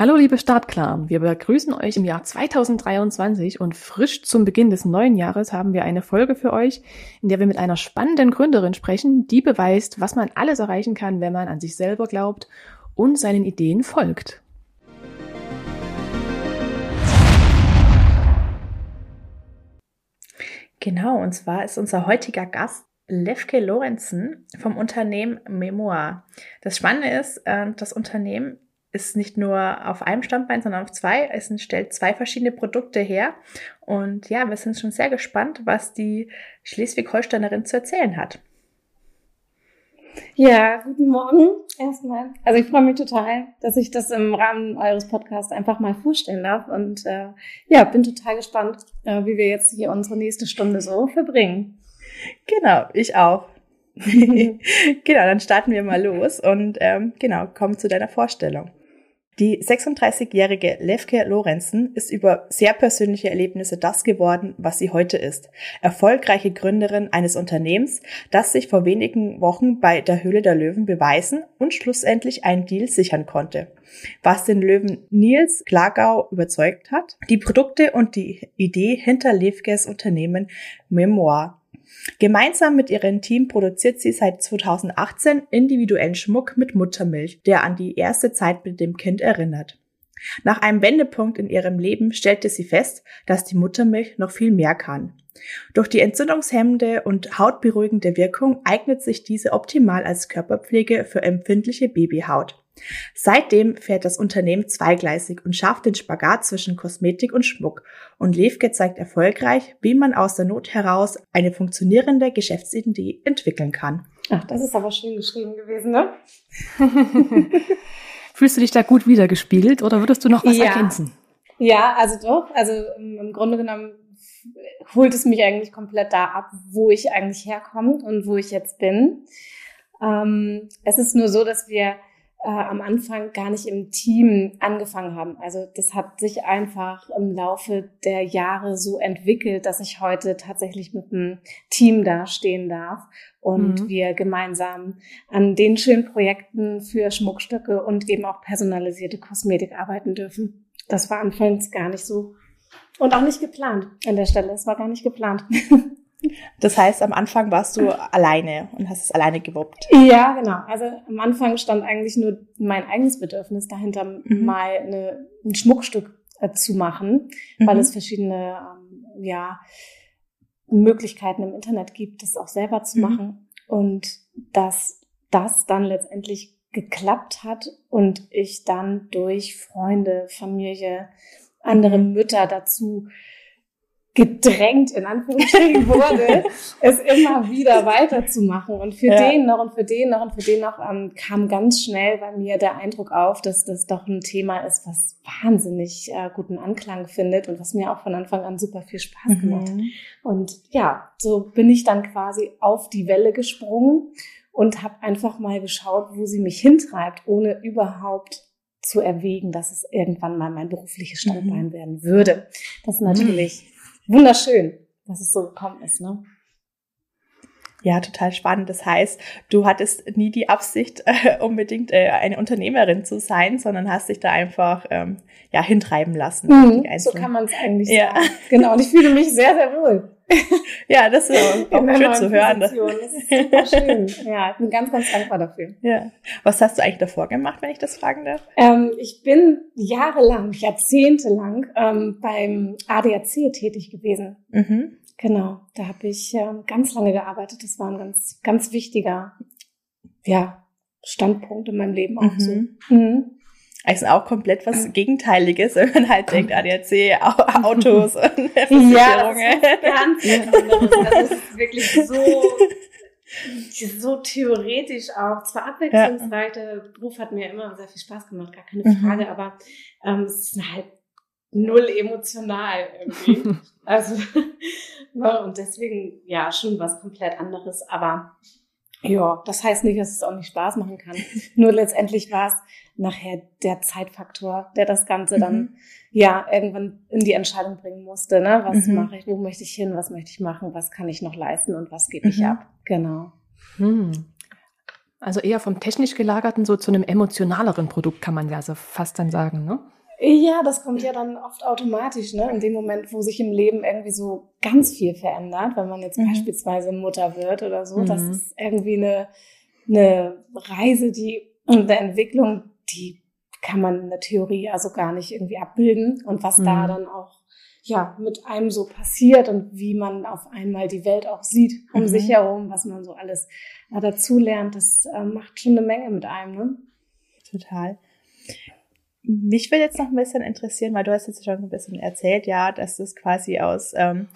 Hallo liebe Startklar, wir begrüßen euch im Jahr 2023 und frisch zum Beginn des neuen Jahres haben wir eine Folge für euch, in der wir mit einer spannenden Gründerin sprechen, die beweist, was man alles erreichen kann, wenn man an sich selber glaubt und seinen Ideen folgt. Genau, und zwar ist unser heutiger Gast Levke Lorenzen vom Unternehmen Memoir. Das Spannende ist, äh, das Unternehmen ist nicht nur auf einem Standbein, sondern auf zwei. Es stellt zwei verschiedene Produkte her. Und ja, wir sind schon sehr gespannt, was die Schleswig-Holsteinerin zu erzählen hat. Ja, guten Morgen erstmal. Also ich freue mich total, dass ich das im Rahmen eures Podcasts einfach mal vorstellen darf. Und äh, ja, bin total gespannt, äh, wie wir jetzt hier unsere nächste Stunde so verbringen. Genau, ich auch. genau, dann starten wir mal los und ähm, genau, kommen zu deiner Vorstellung. Die 36-jährige Levke Lorenzen ist über sehr persönliche Erlebnisse das geworden, was sie heute ist. Erfolgreiche Gründerin eines Unternehmens, das sich vor wenigen Wochen bei der Höhle der Löwen beweisen und schlussendlich einen Deal sichern konnte. Was den Löwen Nils Klagau überzeugt hat, die Produkte und die Idee hinter Levkes Unternehmen Memoir Gemeinsam mit ihrem Team produziert sie seit 2018 individuellen Schmuck mit Muttermilch, der an die erste Zeit mit dem Kind erinnert. Nach einem Wendepunkt in ihrem Leben stellte sie fest, dass die Muttermilch noch viel mehr kann. Durch die entzündungshemmende und hautberuhigende Wirkung eignet sich diese optimal als Körperpflege für empfindliche Babyhaut. Seitdem fährt das Unternehmen zweigleisig und schafft den Spagat zwischen Kosmetik und Schmuck. Und Levke zeigt erfolgreich, wie man aus der Not heraus eine funktionierende Geschäftsidee entwickeln kann. Ach, das ist aber schön geschrieben gewesen, ne? Fühlst du dich da gut wiedergespiegelt oder würdest du noch was ja. ergänzen? Ja, also doch. Also im Grunde genommen holt es mich eigentlich komplett da ab, wo ich eigentlich herkomme und wo ich jetzt bin. Ähm, es ist nur so, dass wir äh, am Anfang gar nicht im Team angefangen haben. Also das hat sich einfach im Laufe der Jahre so entwickelt, dass ich heute tatsächlich mit einem Team dastehen darf und mhm. wir gemeinsam an den schönen Projekten für Schmuckstücke und eben auch personalisierte Kosmetik arbeiten dürfen. Das war anfangs gar nicht so und auch nicht geplant an der Stelle. Es war gar nicht geplant. Das heißt, am Anfang warst du alleine und hast es alleine gewuppt. Ja, genau. Also am Anfang stand eigentlich nur mein eigenes Bedürfnis dahinter, mhm. mal eine, ein Schmuckstück äh, zu machen, mhm. weil es verschiedene ähm, ja, Möglichkeiten im Internet gibt, das auch selber zu mhm. machen. Und dass das dann letztendlich geklappt hat und ich dann durch Freunde, Familie, andere mhm. Mütter dazu gedrängt, in Anführungsstrichen wurde, es immer wieder weiterzumachen. Und für ja. den noch und für den noch und für den noch ähm, kam ganz schnell bei mir der Eindruck auf, dass das doch ein Thema ist, was wahnsinnig äh, guten Anklang findet und was mir auch von Anfang an super viel Spaß mhm. gemacht. Und ja, so bin ich dann quasi auf die Welle gesprungen und habe einfach mal geschaut, wo sie mich hintreibt, ohne überhaupt zu erwägen, dass es irgendwann mal mein berufliches Standbein mhm. werden würde. Das ist natürlich mhm wunderschön, dass es so gekommen ist, ne? Ja, total spannend. Das heißt, du hattest nie die Absicht, äh, unbedingt äh, eine Unternehmerin zu sein, sondern hast dich da einfach ähm, ja hintreiben lassen. Mhm, so kann man es eigentlich ja. sagen. Genau. Und ich fühle mich sehr, sehr wohl. ja, das ist auch, auch schön zu hören. Das ist super schön. Ja, ich bin ganz, ganz dankbar dafür. Ja. Was hast du eigentlich davor gemacht, wenn ich das fragen darf? Ähm, ich bin jahrelang, jahrzehntelang ähm, beim ADAC tätig gewesen. Mhm. Genau, da habe ich ähm, ganz lange gearbeitet. Das war ein ganz, ganz wichtiger ja, Standpunkt in meinem Leben auch mhm. so. Mhm. Also auch komplett was Gegenteiliges, wenn man halt denkt, ADAC, Autos und Versicherungen. Ja, das ist ganz anderes. Also es ist wirklich so, so theoretisch auch. Zwar abwechslungsreich, der Beruf hat mir immer sehr viel Spaß gemacht, gar keine mhm. Frage, mhm. aber ähm, es ist halt null emotional irgendwie. also, und deswegen, ja, schon was komplett anderes, aber ja, das heißt nicht, dass es auch nicht Spaß machen kann. Nur letztendlich war es nachher der Zeitfaktor, der das Ganze mhm. dann ja irgendwann in die Entscheidung bringen musste. Ne? Was mhm. mache ich, wo möchte ich hin, was möchte ich machen, was kann ich noch leisten und was gebe ich mhm. ab. Genau. Hm. Also eher vom technisch gelagerten so zu einem emotionaleren Produkt kann man ja so fast dann sagen, ne? Ja, das kommt ja dann oft automatisch, ne? In dem Moment, wo sich im Leben irgendwie so ganz viel verändert, wenn man jetzt mhm. beispielsweise Mutter wird oder so, mhm. das ist irgendwie eine, eine Reise, die und eine Entwicklung, die kann man in der Theorie also gar nicht irgendwie abbilden. Und was mhm. da dann auch ja mit einem so passiert und wie man auf einmal die Welt auch sieht um mhm. sich herum, was man so alles äh, dazu lernt, das äh, macht schon eine Menge mit einem. Ne? Total. Mich würde jetzt noch ein bisschen interessieren, weil du hast jetzt schon ein bisschen erzählt, ja, dass das quasi aus, ähm,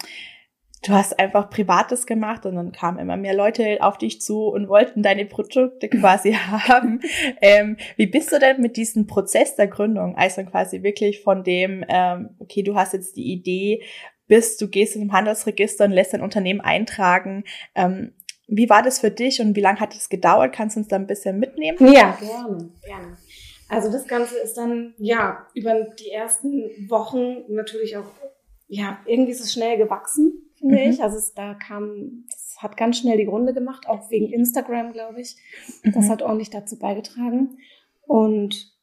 du hast einfach Privates gemacht und dann kamen immer mehr Leute auf dich zu und wollten deine Produkte quasi haben. Ähm, wie bist du denn mit diesem Prozess der Gründung, also quasi wirklich von dem, ähm, okay, du hast jetzt die Idee, bis du gehst in ein Handelsregister und lässt dein Unternehmen eintragen. Ähm, wie war das für dich und wie lange hat es gedauert? Kannst du uns da ein bisschen mitnehmen? Ja, gerne, gerne. Also das Ganze ist dann, ja, über die ersten Wochen natürlich auch, ja, irgendwie ist es schnell gewachsen, finde mhm. ich. Also es, da kam, das hat ganz schnell die Runde gemacht, auch wegen Instagram, glaube ich. Das mhm. hat ordentlich dazu beigetragen. Und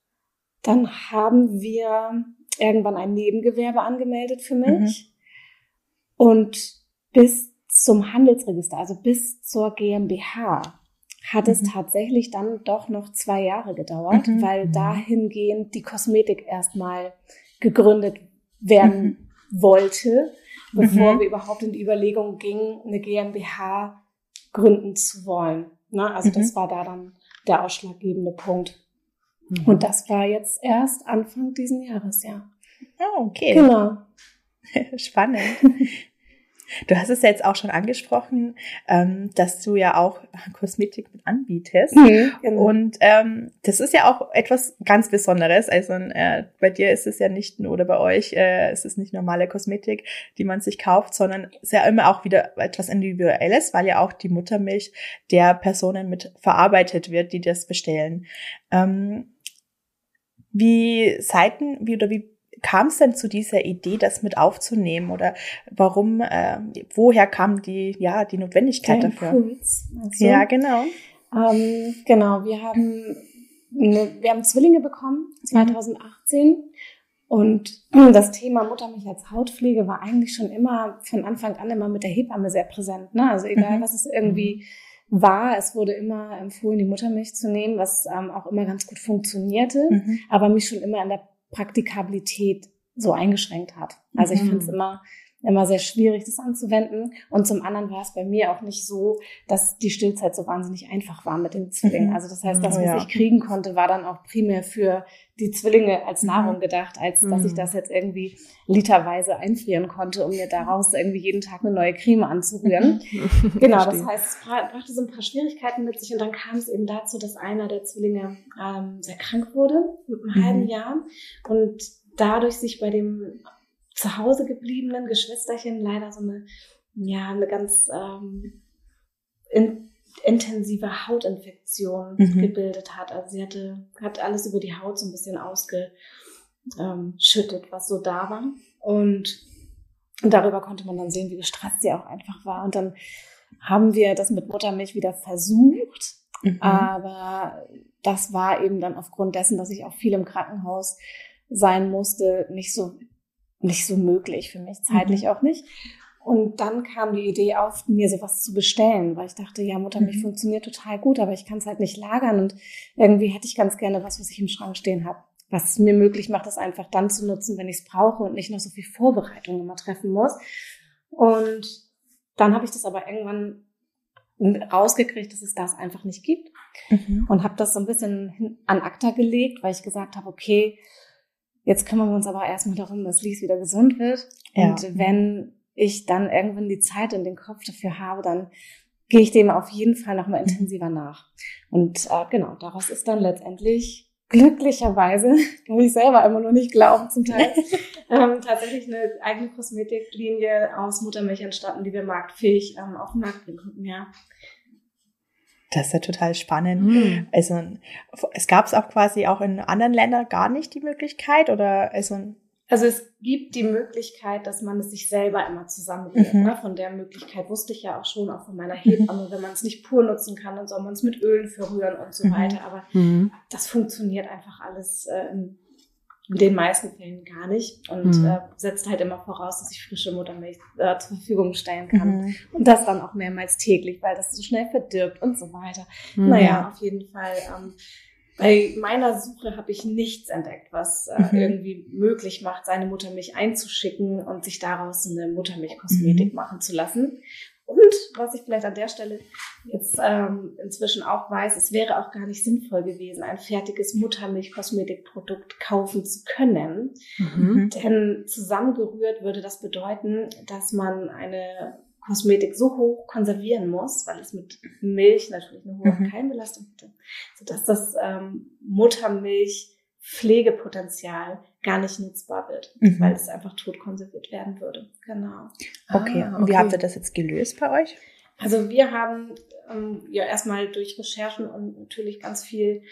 dann haben wir irgendwann ein Nebengewerbe angemeldet für mich. Mhm. Und bis zum Handelsregister, also bis zur GmbH, hat mhm. es tatsächlich dann doch noch zwei Jahre gedauert, mhm. weil mhm. dahingehend die Kosmetik erstmal gegründet werden mhm. wollte, bevor mhm. wir überhaupt in die Überlegung gingen, eine GmbH gründen zu wollen. Na, also das mhm. war da dann der ausschlaggebende Punkt. Und das war jetzt erst Anfang diesen Jahres, ja. Oh, okay. Genau. Spannend. Du hast es ja jetzt auch schon angesprochen, ähm, dass du ja auch Kosmetik mit anbietest. Mhm, genau. Und ähm, das ist ja auch etwas ganz Besonderes. Also äh, bei dir ist es ja nicht nur, oder bei euch äh, ist es nicht normale Kosmetik, die man sich kauft, sondern es ist ja immer auch wieder etwas Individuelles, weil ja auch die Muttermilch der Personen mit verarbeitet wird, die das bestellen. Ähm, wie Seiten, wie oder wie kam es denn zu dieser Idee, das mit aufzunehmen oder warum, äh, woher kam die, ja, die Notwendigkeit Der dafür? Impuls, also, ja, genau. Ähm, genau, wir haben, eine, wir haben Zwillinge bekommen, 2018. Mhm. Und das Thema Muttermilch als Hautpflege war eigentlich schon immer von Anfang an immer mit der Hebamme sehr präsent. Ne? Also egal, mhm. was es irgendwie mhm. war, es wurde immer empfohlen, die Muttermilch zu nehmen, was ähm, auch immer ganz gut funktionierte, mhm. aber mich schon immer in der Praktikabilität so eingeschränkt hat. Also ich mhm. finde es immer immer sehr schwierig, das anzuwenden. Und zum anderen war es bei mir auch nicht so, dass die Stillzeit so wahnsinnig einfach war mit den Zwillingen. Mhm. Also das heißt, das, was ja. ich kriegen konnte, war dann auch primär für die Zwillinge als Nahrung gedacht, als dass ich mhm. das jetzt irgendwie literweise einfrieren konnte, um mir daraus irgendwie jeden Tag eine neue Creme anzurühren. genau, das heißt, es brachte so ein paar Schwierigkeiten mit sich und dann kam es eben dazu, dass einer der Zwillinge ähm, sehr krank wurde mit einem mhm. halben Jahr und dadurch sich bei dem zu Hause gebliebenen Geschwisterchen leider so eine, ja, eine ganz ähm, in, intensive Hautinfektion mhm. gebildet hat. Also sie hatte, hat alles über die Haut so ein bisschen ausgeschüttet, ähm, was so da war. Und, und darüber konnte man dann sehen, wie gestresst sie auch einfach war. Und dann haben wir das mit Muttermilch wieder versucht. Mhm. Aber das war eben dann aufgrund dessen, dass ich auch viel im Krankenhaus sein musste, nicht so nicht so möglich für mich, zeitlich mhm. auch nicht. Und dann kam die Idee auf, mir sowas zu bestellen, weil ich dachte, ja, Muttermilch mhm. funktioniert total gut, aber ich kann es halt nicht lagern und irgendwie hätte ich ganz gerne was, was ich im Schrank stehen habe, was es mir möglich macht, das einfach dann zu nutzen, wenn ich es brauche und nicht noch so viel Vorbereitung immer treffen muss. Und dann habe ich das aber irgendwann rausgekriegt, dass es das einfach nicht gibt mhm. und habe das so ein bisschen an ACTA gelegt, weil ich gesagt habe, okay, Jetzt kümmern wir uns aber erstmal darum, dass Lies wieder gesund wird. Ja. Und wenn ich dann irgendwann die Zeit und den Kopf dafür habe, dann gehe ich dem auf jeden Fall nochmal intensiver nach. Und äh, genau, daraus ist dann letztendlich glücklicherweise, kann ich selber immer noch nicht glauben zum Teil, ähm, tatsächlich eine eigene Kosmetiklinie aus Muttermilch entstanden, die wir marktfähig ähm, auf den Markt bringen konnten, ja. Das ist ja total spannend. Mhm. Also es gab es auch quasi auch in anderen Ländern gar nicht die Möglichkeit oder also Also es gibt die Möglichkeit, dass man es sich selber immer zusammenrührt. Mhm. Ne? Von der Möglichkeit wusste ich ja auch schon, auch von meiner Hebamme. Wenn man es nicht pur nutzen kann, dann soll man es mit Ölen verrühren und so mhm. weiter. Aber mhm. das funktioniert einfach alles äh, in den meisten Fällen gar nicht und mhm. äh, setzt halt immer voraus, dass ich frische Muttermilch äh, zur Verfügung stellen kann. Mhm. Und das dann auch mehrmals täglich, weil das so schnell verdirbt und so weiter. Mhm. Naja, auf jeden Fall. Ähm, bei meiner Suche habe ich nichts entdeckt, was äh, mhm. irgendwie möglich macht, seine Muttermilch einzuschicken und sich daraus eine Muttermilchkosmetik mhm. machen zu lassen. Und was ich vielleicht an der Stelle jetzt ähm, inzwischen auch weiß, es wäre auch gar nicht sinnvoll gewesen, ein fertiges Muttermilch-Kosmetikprodukt kaufen zu können. Mhm. Denn zusammengerührt würde das bedeuten, dass man eine Kosmetik so hoch konservieren muss, weil es mit Milch natürlich eine hohe mhm. Keimbelastung hätte, sodass das ähm, Muttermilch Pflegepotenzial gar nicht nutzbar wird, mhm. weil es einfach tot konserviert werden würde. Genau. Okay. Ah, und wie habt ihr das jetzt gelöst bei euch? Also wir haben ähm, ja erstmal durch Recherchen und natürlich ganz viel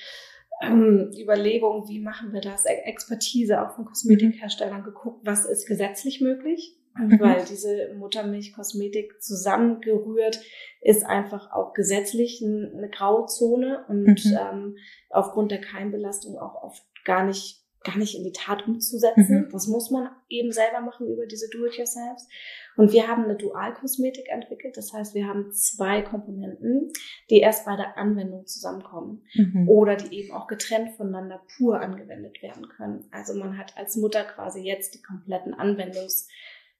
ähm, Überlegungen, wie machen wir das, Expertise auch von Kosmetikherstellern geguckt, was ist gesetzlich möglich, mhm. weil diese Muttermilchkosmetik zusammengerührt ist einfach auch gesetzlich eine Grauzone und mhm. ähm, aufgrund der Keimbelastung auch oft gar nicht gar nicht in die Tat umzusetzen. Mhm. Das muss man eben selber machen über diese Do-it-yourselfs. Und wir haben eine Dualkosmetik entwickelt. Das heißt, wir haben zwei Komponenten, die erst bei der Anwendung zusammenkommen mhm. oder die eben auch getrennt voneinander pur angewendet werden können. Also man hat als Mutter quasi jetzt die kompletten Anwendungs,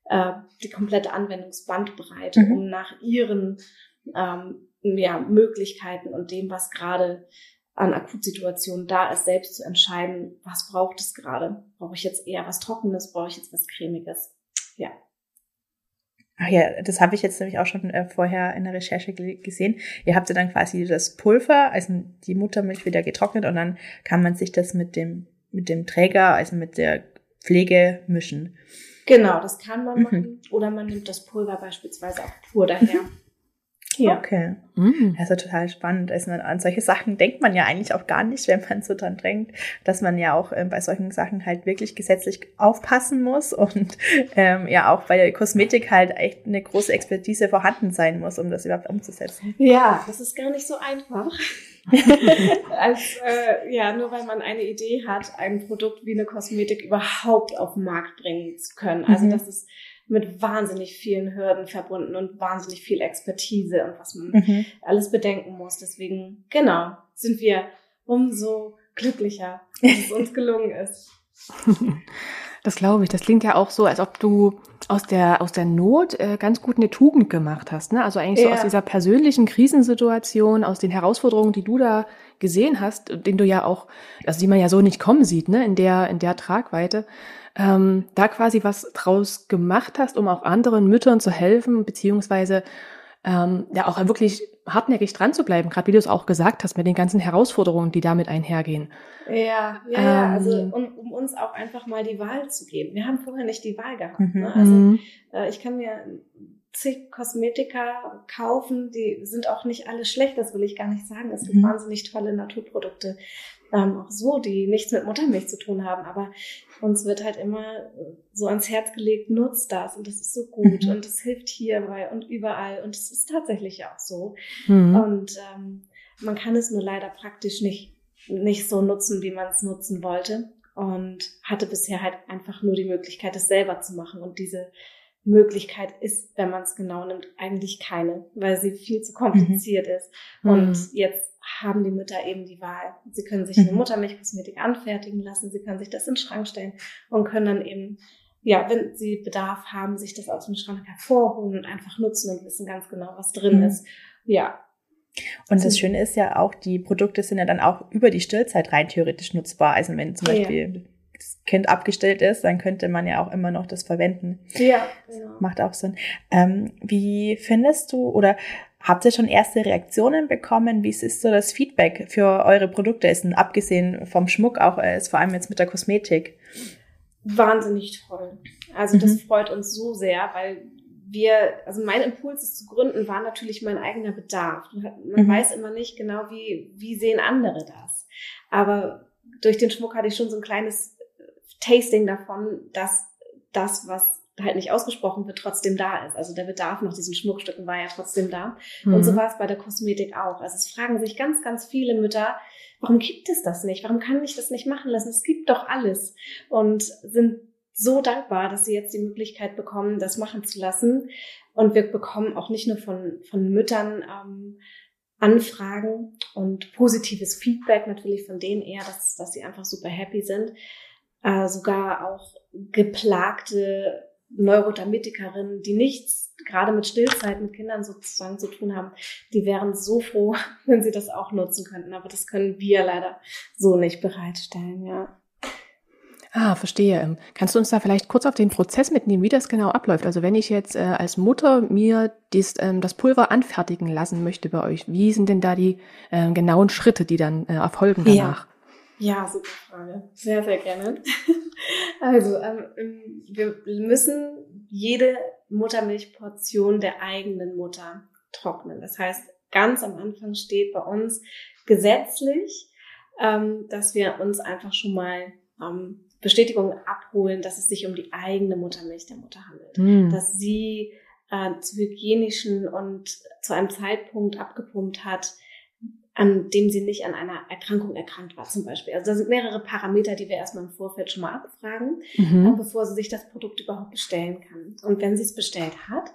äh, die komplette Anwendungsbandbreite, mhm. um nach ihren ähm, ja, Möglichkeiten und dem, was gerade an Akutsituationen da ist, selbst zu entscheiden, was braucht es gerade. Brauche ich jetzt eher was Trockenes, brauche ich jetzt was Cremiges? Ja. Ach ja, das habe ich jetzt nämlich auch schon äh, vorher in der Recherche gesehen. Ihr habt ja dann quasi das Pulver, also die Muttermilch wieder getrocknet und dann kann man sich das mit dem, mit dem Träger, also mit der Pflege mischen. Genau, das kann man mhm. machen. Oder man nimmt das Pulver beispielsweise auch pur daher. Ja. Okay. Mhm. Ja total spannend. Also an solche Sachen denkt man ja eigentlich auch gar nicht, wenn man so dran denkt, dass man ja auch äh, bei solchen Sachen halt wirklich gesetzlich aufpassen muss und ähm, ja auch bei der Kosmetik halt echt eine große Expertise vorhanden sein muss, um das überhaupt umzusetzen. Ja, das ist gar nicht so einfach. Als äh, ja, nur weil man eine Idee hat, ein Produkt wie eine Kosmetik überhaupt auf den Markt bringen zu können. Also mhm. das ist mit wahnsinnig vielen Hürden verbunden und wahnsinnig viel Expertise und was man mhm. alles bedenken muss. Deswegen, genau, sind wir umso glücklicher, dass es uns gelungen ist. Das glaube ich. Das klingt ja auch so, als ob du aus der, aus der Not äh, ganz gut eine Tugend gemacht hast. Ne? Also eigentlich so aus dieser persönlichen Krisensituation, aus den Herausforderungen, die du da gesehen hast, den du ja auch, also die man ja so nicht kommen sieht, ne? in der, in der Tragweite ähm, da quasi was draus gemacht hast, um auch anderen Müttern zu helfen, beziehungsweise ähm, ja auch wirklich hartnäckig dran zu bleiben, gerade wie du es auch gesagt hast, mit den ganzen Herausforderungen, die damit einhergehen. Ja, ja, ähm, also um, um, uns auch einfach mal die Wahl zu geben. Wir haben vorher nicht die Wahl gehabt. Mhm. Ne? Also mhm. äh, ich kann mir zig Kosmetika kaufen, die sind auch nicht alle schlecht, das will ich gar nicht sagen. Es gibt mhm. wahnsinnig tolle Naturprodukte, ähm, auch so, die nichts mit Muttermilch zu tun haben, aber uns wird halt immer so ans Herz gelegt, nutzt das und das ist so gut mhm. und es hilft hierbei und überall und es ist tatsächlich auch so. Mhm. Und ähm, man kann es nur leider praktisch nicht, nicht so nutzen, wie man es nutzen wollte und hatte bisher halt einfach nur die Möglichkeit, es selber zu machen und diese Möglichkeit ist, wenn man es genau nimmt, eigentlich keine, weil sie viel zu kompliziert mhm. ist. Und mhm. jetzt haben die Mütter eben die Wahl. Sie können sich eine mhm. Muttermilchkosmetik anfertigen lassen, sie können sich das in den Schrank stellen und können dann eben, ja, wenn sie Bedarf haben, sich das aus dem Schrank hervorholen und einfach nutzen und wissen ganz genau, was drin mhm. ist. Ja. Und das Schöne ist ja auch, die Produkte sind ja dann auch über die Stillzeit rein theoretisch nutzbar. Also wenn zum Beispiel ja. das Kind abgestellt ist, dann könnte man ja auch immer noch das verwenden. Ja. Genau. Macht auch Sinn. Ähm, wie findest du oder Habt ihr schon erste Reaktionen bekommen? Wie ist so das Feedback für eure Produkte? Ist abgesehen vom Schmuck auch, äh, ist vor allem jetzt mit der Kosmetik? Wahnsinnig toll. Also das mhm. freut uns so sehr, weil wir, also mein Impuls, es zu gründen, war natürlich mein eigener Bedarf. Man mhm. weiß immer nicht genau, wie, wie sehen andere das. Aber durch den Schmuck hatte ich schon so ein kleines Tasting davon, dass das, was halt nicht ausgesprochen wird, trotzdem da ist. Also der Bedarf nach diesen Schmuckstücken war ja trotzdem da. Mhm. Und so war es bei der Kosmetik auch. Also es fragen sich ganz, ganz viele Mütter, warum gibt es das nicht? Warum kann ich das nicht machen lassen? Es gibt doch alles. Und sind so dankbar, dass sie jetzt die Möglichkeit bekommen, das machen zu lassen. Und wir bekommen auch nicht nur von, von Müttern ähm, Anfragen und positives Feedback natürlich von denen eher, dass, dass sie einfach super happy sind. Äh, sogar auch geplagte Neurodermitikerinnen, die nichts gerade mit Stillzeit mit Kindern sozusagen zu tun haben, die wären so froh, wenn sie das auch nutzen könnten. Aber das können wir leider so nicht bereitstellen, ja. Ah, verstehe. Ähm, kannst du uns da vielleicht kurz auf den Prozess mitnehmen, wie das genau abläuft? Also wenn ich jetzt äh, als Mutter mir dies, ähm, das Pulver anfertigen lassen möchte bei euch, wie sind denn da die äh, genauen Schritte, die dann äh, erfolgen danach? Ja. Ja, super Frage. Sehr, sehr gerne. also ähm, wir müssen jede Muttermilchportion der eigenen Mutter trocknen. Das heißt, ganz am Anfang steht bei uns gesetzlich, ähm, dass wir uns einfach schon mal ähm, Bestätigung abholen, dass es sich um die eigene Muttermilch der Mutter handelt. Mhm. Dass sie äh, zu hygienischen und zu einem Zeitpunkt abgepumpt hat, an dem sie nicht an einer Erkrankung erkrankt war zum Beispiel. Also da sind mehrere Parameter, die wir erstmal im Vorfeld schon mal abfragen, mhm. bevor sie sich das Produkt überhaupt bestellen kann. Und wenn sie es bestellt hat,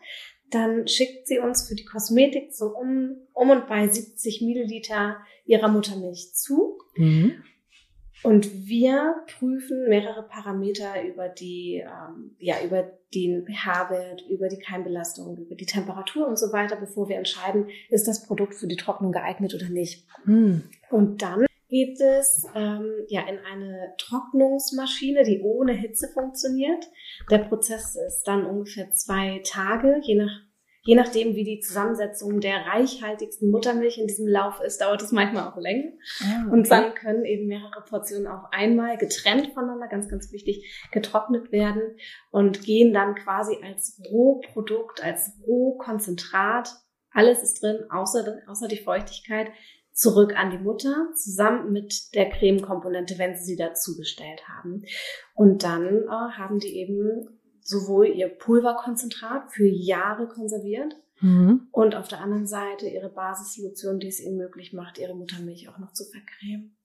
dann schickt sie uns für die Kosmetik so um, um und bei 70 Milliliter ihrer Muttermilch zu. Mhm. Und wir prüfen mehrere Parameter über die, ähm, ja, über den pH-Wert, über die Keimbelastung, über die Temperatur und so weiter, bevor wir entscheiden, ist das Produkt für die Trocknung geeignet oder nicht. Hm. Und dann geht es ähm, ja in eine Trocknungsmaschine, die ohne Hitze funktioniert. Der Prozess ist dann ungefähr zwei Tage, je nach Je nachdem, wie die Zusammensetzung der reichhaltigsten Muttermilch in diesem Lauf ist, dauert es manchmal auch länger. Ah, okay. Und dann können eben mehrere Portionen auf einmal getrennt voneinander, ganz, ganz wichtig, getrocknet werden und gehen dann quasi als Rohprodukt, als Rohkonzentrat, alles ist drin, außer, außer die Feuchtigkeit, zurück an die Mutter, zusammen mit der Cremekomponente, wenn sie sie dazu bestellt haben. Und dann äh, haben die eben sowohl ihr Pulverkonzentrat für Jahre konserviert mhm. und auf der anderen Seite ihre Basislotion, die es ihnen möglich macht, ihre Muttermilch auch noch zu vercremen.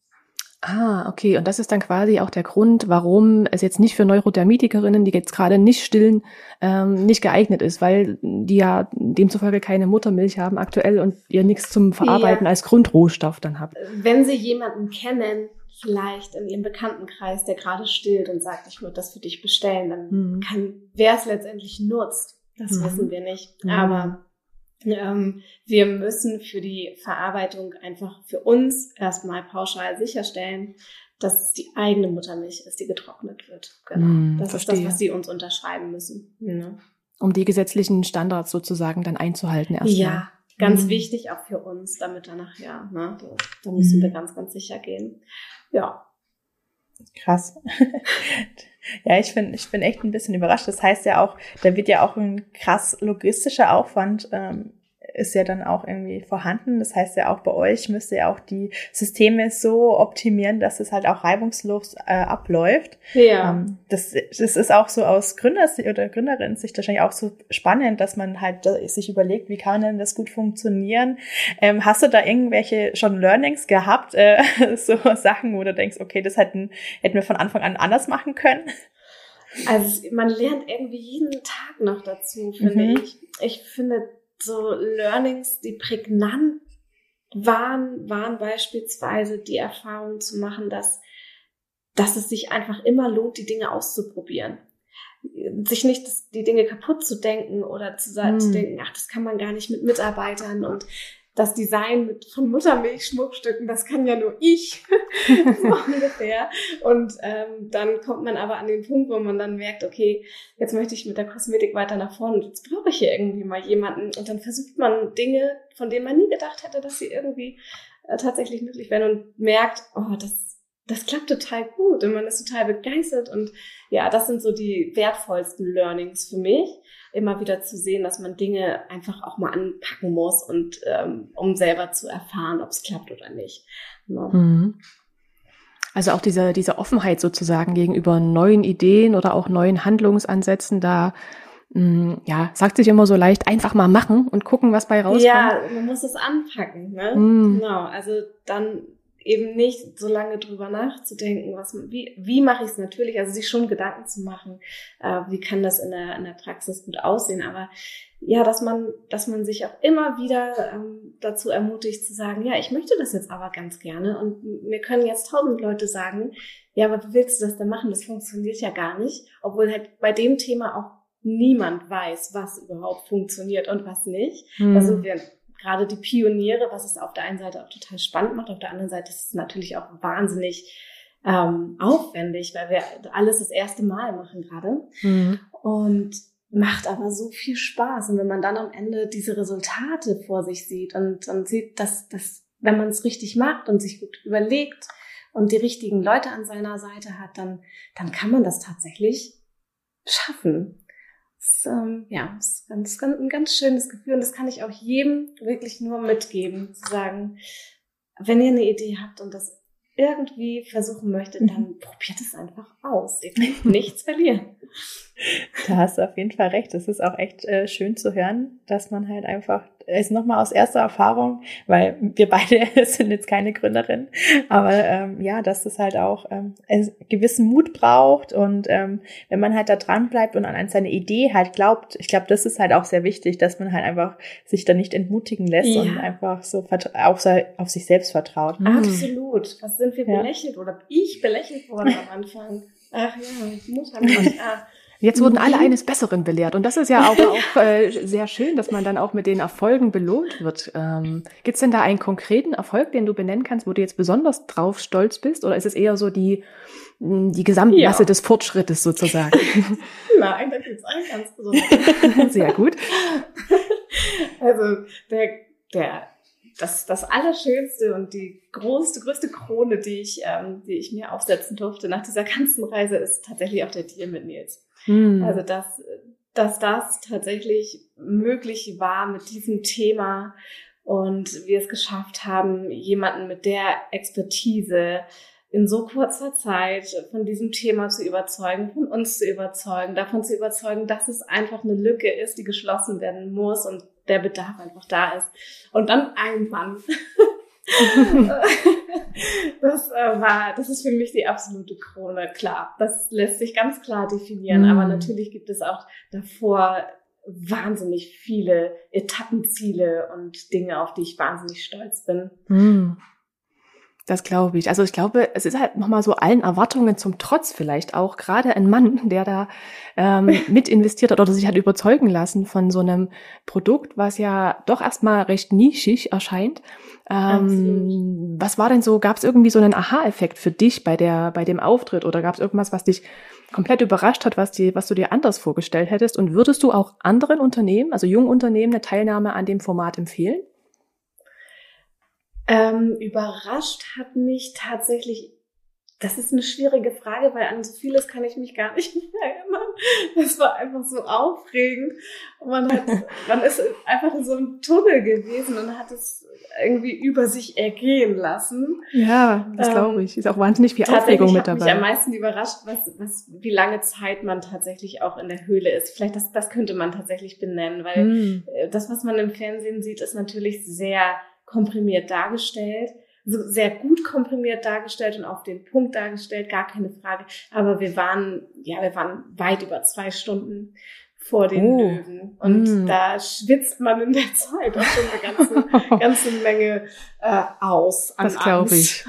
Ah, okay. Und das ist dann quasi auch der Grund, warum es jetzt nicht für Neurodermitikerinnen, die jetzt gerade nicht stillen, ähm, nicht geeignet ist, weil die ja demzufolge keine Muttermilch haben aktuell und ihr nichts zum Verarbeiten ja. als Grundrohstoff dann habt. Wenn Sie jemanden kennen, vielleicht in ihrem Bekanntenkreis, der gerade stillt und sagt, ich würde das für dich bestellen, dann mhm. kann, wer es letztendlich nutzt, das mhm. wissen wir nicht. Mhm. Aber ähm, wir müssen für die Verarbeitung einfach für uns erstmal pauschal sicherstellen, dass es die eigene Muttermilch ist, die getrocknet wird. Genau. Mm, das verstehe. ist das, was sie uns unterschreiben müssen. Ja. Um die gesetzlichen Standards sozusagen dann einzuhalten erstmal. Ja, ganz mm. wichtig auch für uns, damit danach, ja, ne, da, müssen mm. wir ganz, ganz sicher gehen. Ja. Krass. ja, ich bin, ich bin echt ein bisschen überrascht. Das heißt ja auch, da wird ja auch ein krass logistischer Aufwand ähm, ist ja dann auch irgendwie vorhanden. Das heißt ja auch bei euch müsst ihr auch die Systeme so optimieren, dass es halt auch reibungslos äh, abläuft. Ja. Ähm, das, das ist auch so aus Gründersicht oder Gründerin-Sicht wahrscheinlich auch so spannend, dass man halt sich überlegt, wie kann denn das gut funktionieren. Ähm, hast du da irgendwelche schon Learnings gehabt, äh, so Sachen, wo du denkst, okay, das hätten, hätten wir von Anfang an anders machen können? Also man lernt irgendwie jeden Tag noch dazu, finde mhm. ich. Ich finde, so Learnings, die prägnant waren, waren beispielsweise die Erfahrung zu machen, dass, dass es sich einfach immer lohnt, die Dinge auszuprobieren. Sich nicht die Dinge kaputt zu denken oder zu, mm. zu denken, ach, das kann man gar nicht mit Mitarbeitern und das Design mit, von Muttermilchschmuckstücken, das kann ja nur ich, so ungefähr. Und ähm, dann kommt man aber an den Punkt, wo man dann merkt, okay, jetzt möchte ich mit der Kosmetik weiter nach vorne und jetzt brauche ich hier irgendwie mal jemanden. Und dann versucht man Dinge, von denen man nie gedacht hätte, dass sie irgendwie äh, tatsächlich möglich wären und merkt, oh, das das klappt total gut und man ist total begeistert und ja, das sind so die wertvollsten Learnings für mich immer wieder zu sehen, dass man Dinge einfach auch mal anpacken muss und ähm, um selber zu erfahren, ob es klappt oder nicht. Ne? Mhm. Also auch diese, diese Offenheit sozusagen gegenüber neuen Ideen oder auch neuen Handlungsansätzen, da mh, mm, ja, sagt sich immer so leicht, einfach mal machen und gucken, was bei rauskommt. Ja, man muss es anpacken, ne? Mm. Genau, also dann eben nicht so lange drüber nachzudenken, was, wie, wie mache ich es natürlich, also sich schon Gedanken zu machen, äh, wie kann das in der, in der Praxis gut aussehen, aber ja, dass man, dass man sich auch immer wieder ähm, dazu ermutigt zu sagen, ja, ich möchte das jetzt aber ganz gerne und mir können jetzt tausend Leute sagen, ja, aber wie willst du das denn machen? Das funktioniert ja gar nicht, obwohl halt bei dem Thema auch niemand weiß, was überhaupt funktioniert und was nicht. Mhm. Da sind wir gerade die Pioniere, was es auf der einen Seite auch total spannend macht, auf der anderen Seite ist es natürlich auch wahnsinnig ähm, aufwendig, weil wir alles das erste Mal machen gerade. Mhm. Und macht aber so viel Spaß. Und wenn man dann am Ende diese Resultate vor sich sieht und, und sieht, dass, dass wenn man es richtig macht und sich gut überlegt und die richtigen Leute an seiner Seite hat, dann, dann kann man das tatsächlich schaffen. Das, ähm, ja, ist ganz, ganz, ein ganz schönes Gefühl und das kann ich auch jedem wirklich nur mitgeben, zu sagen, wenn ihr eine Idee habt und das irgendwie versuchen möchtet, dann mhm. probiert es einfach aus. Ihr könnt nichts verlieren. Da hast du auf jeden Fall recht. Es ist auch echt äh, schön zu hören, dass man halt einfach, ist nochmal aus erster Erfahrung, weil wir beide sind jetzt keine Gründerin, aber ähm, ja, dass es halt auch ähm, einen gewissen Mut braucht und ähm, wenn man halt da dran bleibt und an seine Idee halt glaubt, ich glaube, das ist halt auch sehr wichtig, dass man halt einfach sich da nicht entmutigen lässt ja. und einfach so auf, auf sich selbst vertraut. Absolut. Was sind wir ja. belächelt oder ich belächelt worden am Anfang? Ach ja, Mutter, ja. Jetzt wurden alle mhm. eines Besseren belehrt. Und das ist ja auch, auch äh, sehr schön, dass man dann auch mit den Erfolgen belohnt wird. Ähm, Gibt es denn da einen konkreten Erfolg, den du benennen kannst, wo du jetzt besonders drauf stolz bist? Oder ist es eher so die, die Gesamtmasse ja. des Fortschrittes sozusagen? Nein, da gibt es einen ganz besonders. Sehr gut. Also der, der das, das Allerschönste und die größte, größte Krone, die ich, ähm, die ich mir aufsetzen durfte nach dieser ganzen Reise, ist tatsächlich auch der Deal mit Nils. Mhm. Also dass, dass das tatsächlich möglich war mit diesem Thema und wir es geschafft haben, jemanden mit der Expertise in so kurzer Zeit von diesem Thema zu überzeugen, von uns zu überzeugen, davon zu überzeugen, dass es einfach eine Lücke ist, die geschlossen werden muss und der Bedarf einfach da ist. Und dann Mann das äh, war, das ist für mich die absolute Krone, klar. Das lässt sich ganz klar definieren, mm. aber natürlich gibt es auch davor wahnsinnig viele Etappenziele und Dinge, auf die ich wahnsinnig stolz bin. Mm. Das glaube ich. Also ich glaube, es ist halt nochmal so allen Erwartungen zum Trotz vielleicht auch gerade ein Mann, der da ähm, mit investiert hat oder sich hat überzeugen lassen von so einem Produkt, was ja doch erstmal recht nischig erscheint. Ähm, was war denn so, gab es irgendwie so einen Aha-Effekt für dich bei der, bei dem Auftritt oder gab es irgendwas, was dich komplett überrascht hat, was, die, was du dir anders vorgestellt hättest? Und würdest du auch anderen Unternehmen, also jungen Unternehmen, eine Teilnahme an dem Format empfehlen? Ähm, überrascht hat mich tatsächlich, das ist eine schwierige Frage, weil an so vieles kann ich mich gar nicht mehr erinnern. Es war einfach so aufregend. Und man, hat, man ist einfach in so einem Tunnel gewesen und hat es irgendwie über sich ergehen lassen. Ja, das ähm, glaube ich. Ist auch wahnsinnig viel Aufregung mit dabei. Mich am meisten überrascht, was, was, wie lange Zeit man tatsächlich auch in der Höhle ist. Vielleicht das, das könnte man tatsächlich benennen, weil mm. das, was man im Fernsehen sieht, ist natürlich sehr komprimiert dargestellt, so sehr gut komprimiert dargestellt und auf den Punkt dargestellt, gar keine Frage. Aber wir waren, ja, wir waren weit über zwei Stunden vor den oh. Löwen. Und mm. da schwitzt man in der Zeit auch schon eine ganze, ganze Menge äh, aus. An das glaube ich.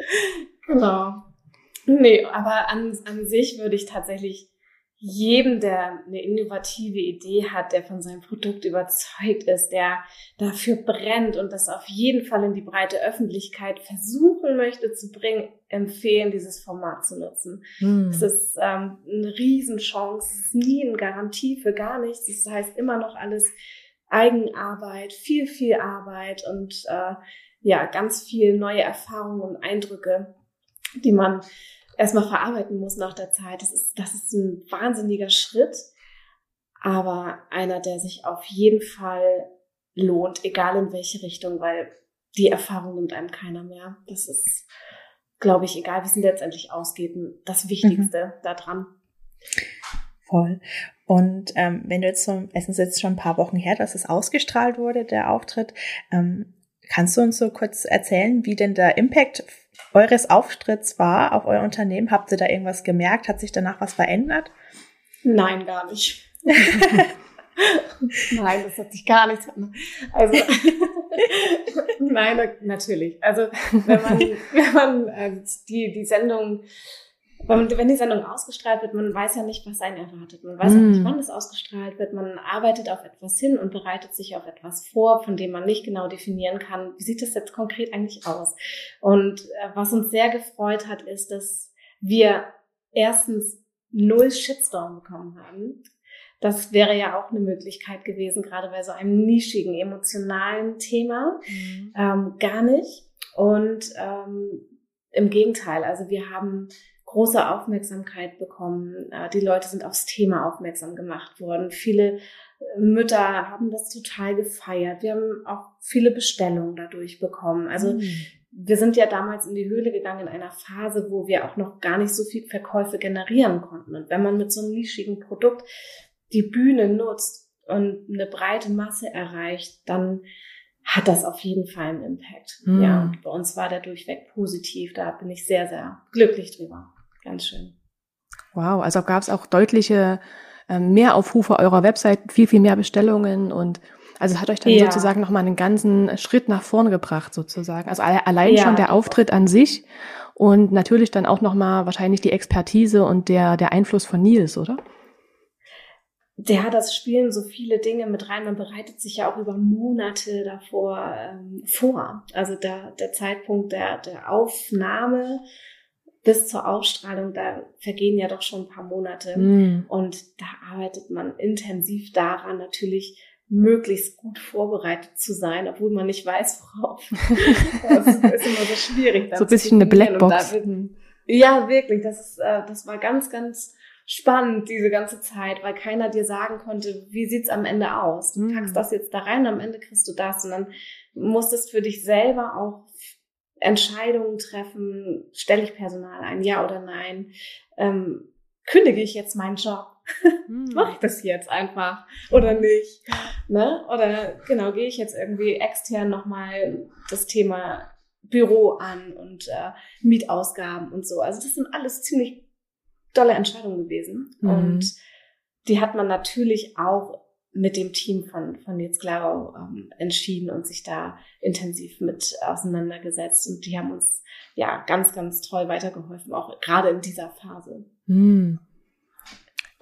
genau. Nee, aber an, an sich würde ich tatsächlich jedem, der eine innovative Idee hat, der von seinem Produkt überzeugt ist, der dafür brennt und das auf jeden Fall in die breite Öffentlichkeit versuchen möchte zu bringen, empfehlen, dieses Format zu nutzen. Hm. Es ist ähm, eine Riesenchance, es ist nie eine Garantie für gar nichts. Das heißt immer noch alles Eigenarbeit, viel, viel Arbeit und äh, ja, ganz viel neue Erfahrungen und Eindrücke, die man erstmal verarbeiten muss nach der Zeit. Das ist, das ist ein wahnsinniger Schritt, aber einer, der sich auf jeden Fall lohnt, egal in welche Richtung, weil die Erfahrung nimmt einem keiner mehr. Das ist glaube ich, egal wie es letztendlich ausgeht, das Wichtigste mhm. daran. Voll. Und ähm, wenn du jetzt so, es ist jetzt schon ein paar Wochen her, dass es ausgestrahlt wurde, der Auftritt, ähm, kannst du uns so kurz erzählen, wie denn der Impact eures Auftritts war auf euer Unternehmen? Habt ihr da irgendwas gemerkt? Hat sich danach was verändert? Nein, gar nicht. Nein, das hat sich gar nichts verändert. Also, nein, natürlich. Also, wenn man, wenn man äh, die, die Sendung wenn die Sendung ausgestrahlt wird, man weiß ja nicht, was einen erwartet. Man weiß mm. auch nicht, wann es ausgestrahlt wird. Man arbeitet auf etwas hin und bereitet sich auf etwas vor, von dem man nicht genau definieren kann, wie sieht das jetzt konkret eigentlich aus. Und äh, was uns sehr gefreut hat, ist, dass wir erstens null Shitstorm bekommen haben. Das wäre ja auch eine Möglichkeit gewesen, gerade bei so einem nischigen, emotionalen Thema. Mm. Ähm, gar nicht. Und ähm, im Gegenteil, also wir haben große Aufmerksamkeit bekommen. Äh, die Leute sind aufs Thema aufmerksam gemacht worden. Viele äh, Mütter haben das total gefeiert. Wir haben auch viele Bestellungen dadurch bekommen. Also mhm. wir sind ja damals in die Höhle gegangen in einer Phase, wo wir auch noch gar nicht so viel Verkäufe generieren konnten. Und wenn man mit so einem nischigen Produkt die Bühne nutzt und eine breite Masse erreicht, dann hat das auf jeden Fall einen Impact. Mhm. Ja, und bei uns war der durchweg positiv. Da bin ich sehr, sehr glücklich drüber ganz schön. Wow, also gab es auch deutliche äh, Mehraufrufe eurer Website, viel, viel mehr Bestellungen und also hat euch dann ja. sozusagen nochmal einen ganzen Schritt nach vorne gebracht, sozusagen. Also allein ja. schon der Auftritt an sich und natürlich dann auch nochmal wahrscheinlich die Expertise und der, der Einfluss von Nils, oder? Der hat das Spielen so viele Dinge mit rein. Man bereitet sich ja auch über Monate davor ähm, vor. Also der, der Zeitpunkt der, der Aufnahme bis zur Ausstrahlung, da vergehen ja doch schon ein paar Monate. Mm. Und da arbeitet man intensiv daran, natürlich möglichst gut vorbereitet zu sein, obwohl man nicht weiß, worauf. das ist immer so schwierig. So ein bisschen eine Blackbox. ja, wirklich. Das ist, äh, das war ganz, ganz spannend diese ganze Zeit, weil keiner dir sagen konnte, wie sieht's am Ende aus? Du packst mm. das jetzt da rein, am Ende kriegst du das und dann musstest für dich selber auch Entscheidungen treffen, stelle ich Personal ein, ja oder nein, ähm, kündige ich jetzt meinen Job, hm. mache ich das jetzt einfach oder nicht, ne? Oder genau gehe ich jetzt irgendwie extern nochmal das Thema Büro an und äh, Mietausgaben und so. Also das sind alles ziemlich tolle Entscheidungen gewesen mhm. und die hat man natürlich auch mit dem Team von, von Nils Glarau ähm, entschieden und sich da intensiv mit auseinandergesetzt. Und die haben uns ja ganz, ganz toll weitergeholfen, auch gerade in dieser Phase. Hm.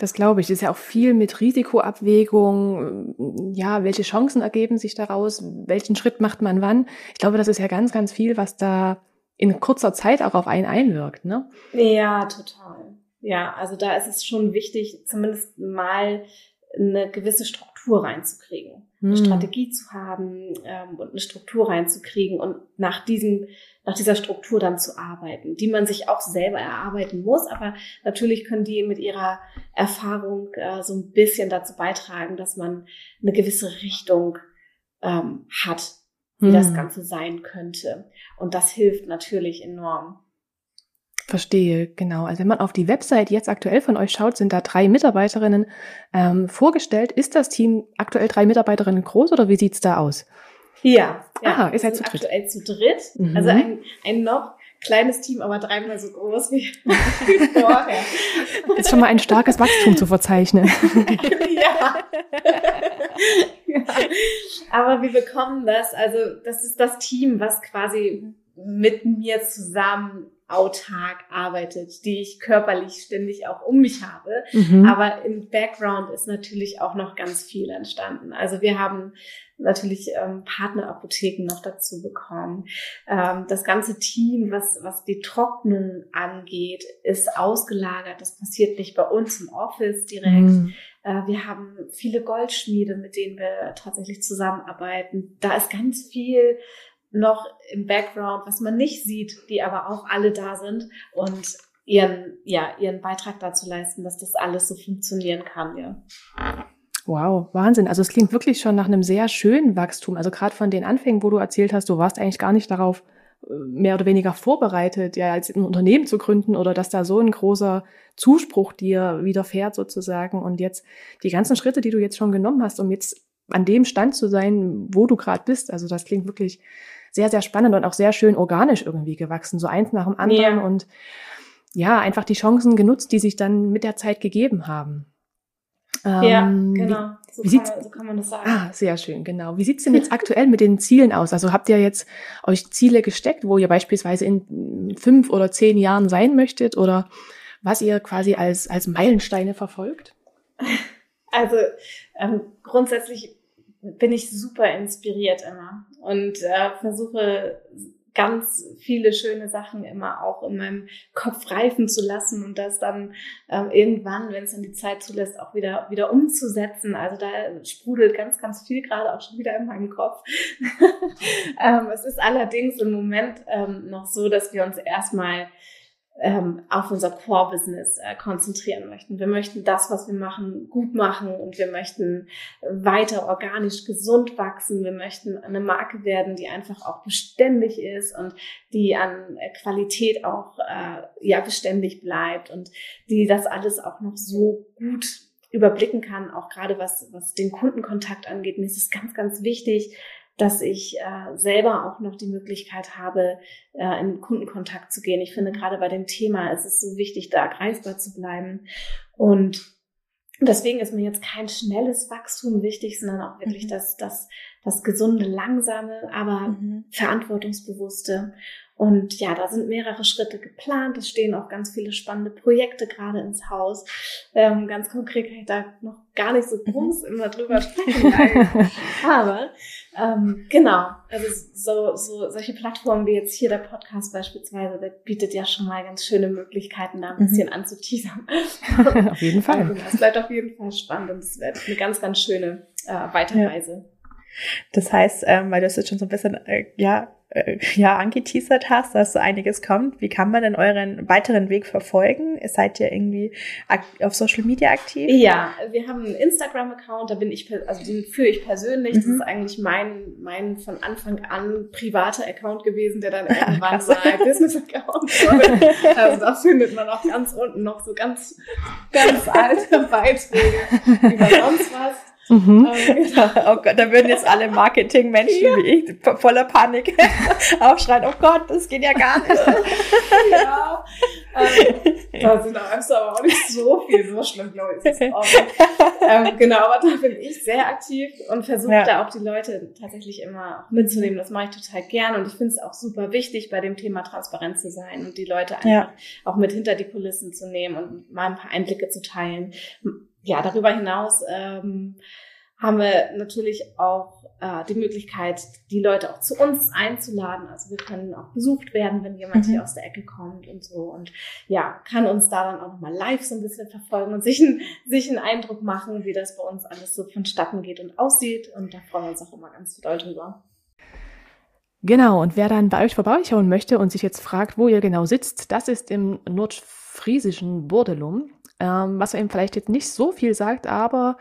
Das glaube ich. Das ist ja auch viel mit Risikoabwägung. Ja, welche Chancen ergeben sich daraus? Welchen Schritt macht man wann? Ich glaube, das ist ja ganz, ganz viel, was da in kurzer Zeit auch auf einen einwirkt, ne? Ja, total. Ja, also da ist es schon wichtig, zumindest mal eine gewisse Struktur reinzukriegen, eine hm. Strategie zu haben ähm, und eine Struktur reinzukriegen und nach diesem nach dieser Struktur dann zu arbeiten, die man sich auch selber erarbeiten muss, aber natürlich können die mit ihrer Erfahrung äh, so ein bisschen dazu beitragen, dass man eine gewisse Richtung ähm, hat, wie hm. das Ganze sein könnte. Und das hilft natürlich enorm. Verstehe, genau. Also wenn man auf die Website jetzt aktuell von euch schaut, sind da drei Mitarbeiterinnen ähm, vorgestellt. Ist das Team aktuell drei Mitarbeiterinnen groß oder wie sieht's da aus? Ja, ja ah, ihr seid zu dritt. aktuell zu dritt. Mhm. Also ein, ein noch kleines Team, aber dreimal so groß wie, vorher. Ist schon mal ein starkes Wachstum zu verzeichnen. ja. ja. Aber wir bekommen das. Also das ist das Team, was quasi mit mir zusammen autark arbeitet, die ich körperlich ständig auch um mich habe. Mhm. Aber im Background ist natürlich auch noch ganz viel entstanden. Also wir haben natürlich ähm, Partnerapotheken noch dazu bekommen. Ähm, das ganze Team, was, was die Trocknung angeht, ist ausgelagert. Das passiert nicht bei uns im Office direkt. Mhm. Äh, wir haben viele Goldschmiede, mit denen wir tatsächlich zusammenarbeiten. Da ist ganz viel noch im Background, was man nicht sieht, die aber auch alle da sind und ihren, ja, ihren Beitrag dazu leisten, dass das alles so funktionieren kann, ja. Wow, Wahnsinn. Also es klingt wirklich schon nach einem sehr schönen Wachstum. Also gerade von den Anfängen, wo du erzählt hast, du warst eigentlich gar nicht darauf mehr oder weniger vorbereitet, ja, als ein Unternehmen zu gründen oder dass da so ein großer Zuspruch dir widerfährt sozusagen und jetzt die ganzen Schritte, die du jetzt schon genommen hast, um jetzt an dem Stand zu sein, wo du gerade bist. Also das klingt wirklich sehr, sehr spannend und auch sehr schön organisch irgendwie gewachsen, so eins nach dem anderen ja. und ja, einfach die Chancen genutzt, die sich dann mit der Zeit gegeben haben. ja, ähm, genau. So, wie kann man, so kann man das sagen. Ah, sehr schön, genau. Wie sieht's denn jetzt aktuell mit den Zielen aus? Also habt ihr jetzt euch Ziele gesteckt, wo ihr beispielsweise in fünf oder zehn Jahren sein möchtet oder was ihr quasi als, als Meilensteine verfolgt? Also ähm, grundsätzlich bin ich super inspiriert immer und äh, versuche ganz viele schöne Sachen immer auch in meinem Kopf reifen zu lassen und das dann ähm, irgendwann, wenn es dann die Zeit zulässt, auch wieder wieder umzusetzen. Also da sprudelt ganz, ganz viel gerade auch schon wieder in meinem Kopf. ähm, es ist allerdings im Moment ähm, noch so, dass wir uns erstmal ähm, auf unser Core-Business äh, konzentrieren möchten. Wir möchten das, was wir machen, gut machen und wir möchten weiter organisch gesund wachsen. Wir möchten eine Marke werden, die einfach auch beständig ist und die an äh, Qualität auch äh, ja beständig bleibt und die das alles auch noch so gut überblicken kann, auch gerade was, was den Kundenkontakt angeht. Mir ist es ganz, ganz wichtig, dass ich äh, selber auch noch die Möglichkeit habe, äh, in Kundenkontakt zu gehen. Ich finde gerade bei dem Thema ist es so wichtig, da greifbar zu bleiben. Und deswegen ist mir jetzt kein schnelles Wachstum wichtig, sondern auch wirklich mhm. das, das, das gesunde, langsame, aber mhm. verantwortungsbewusste. Und ja, da sind mehrere Schritte geplant. Es stehen auch ganz viele spannende Projekte gerade ins Haus. Ähm, ganz konkret kann ich da noch gar nicht so mhm. groß immer drüber sprechen. Aber ähm, genau, also so, so solche Plattformen wie jetzt hier der Podcast beispielsweise, der bietet ja schon mal ganz schöne Möglichkeiten, da ein bisschen mhm. anzuteasern. auf jeden Fall. Es bleibt auf jeden Fall spannend und es wird eine ganz, ganz schöne äh, Weiterreise. Ja. Das heißt, ähm, weil du es jetzt schon so ein bisschen, äh, ja, äh, ja, angeteasert hast, dass so einiges kommt. Wie kann man denn euren weiteren Weg verfolgen? Seid ihr irgendwie auf Social Media aktiv? Ja, wir haben einen Instagram-Account, da bin ich, also den führe ich persönlich. Mhm. Das ist eigentlich mein, mein von Anfang an privater Account gewesen, der dann irgendwann mal Business-Account wurde. Also da findet man auch ganz unten noch so ganz, ganz alte Beiträge über sonst was. Mhm. genau. Oh Gott, da würden jetzt alle Marketingmenschen ja. wie ich voller Panik aufschreien, oh Gott, das geht ja gar nicht. ja, ähm, da sind aber auch nicht so viel, so schlimm, glaube ich. Ist auch, ähm, genau, aber da bin ich sehr aktiv und versuche ja. da auch die Leute tatsächlich immer mitzunehmen. Das mache ich total gern und ich finde es auch super wichtig, bei dem Thema Transparenz zu sein und die Leute einfach ja. auch mit hinter die Kulissen zu nehmen und mal ein paar Einblicke zu teilen ja, darüber hinaus ähm, haben wir natürlich auch äh, die Möglichkeit, die Leute auch zu uns einzuladen. Also wir können auch besucht werden, wenn jemand mhm. hier aus der Ecke kommt und so. Und ja, kann uns da dann auch nochmal live so ein bisschen verfolgen und sich, ein, sich einen Eindruck machen, wie das bei uns alles so vonstatten geht und aussieht. Und da freuen wir uns auch immer ganz doll drüber. Genau, und wer dann bei euch vorbeischauen möchte und sich jetzt fragt, wo ihr genau sitzt, das ist im nordfriesischen Bordelum ähm, was eben vielleicht jetzt nicht so viel sagt, aber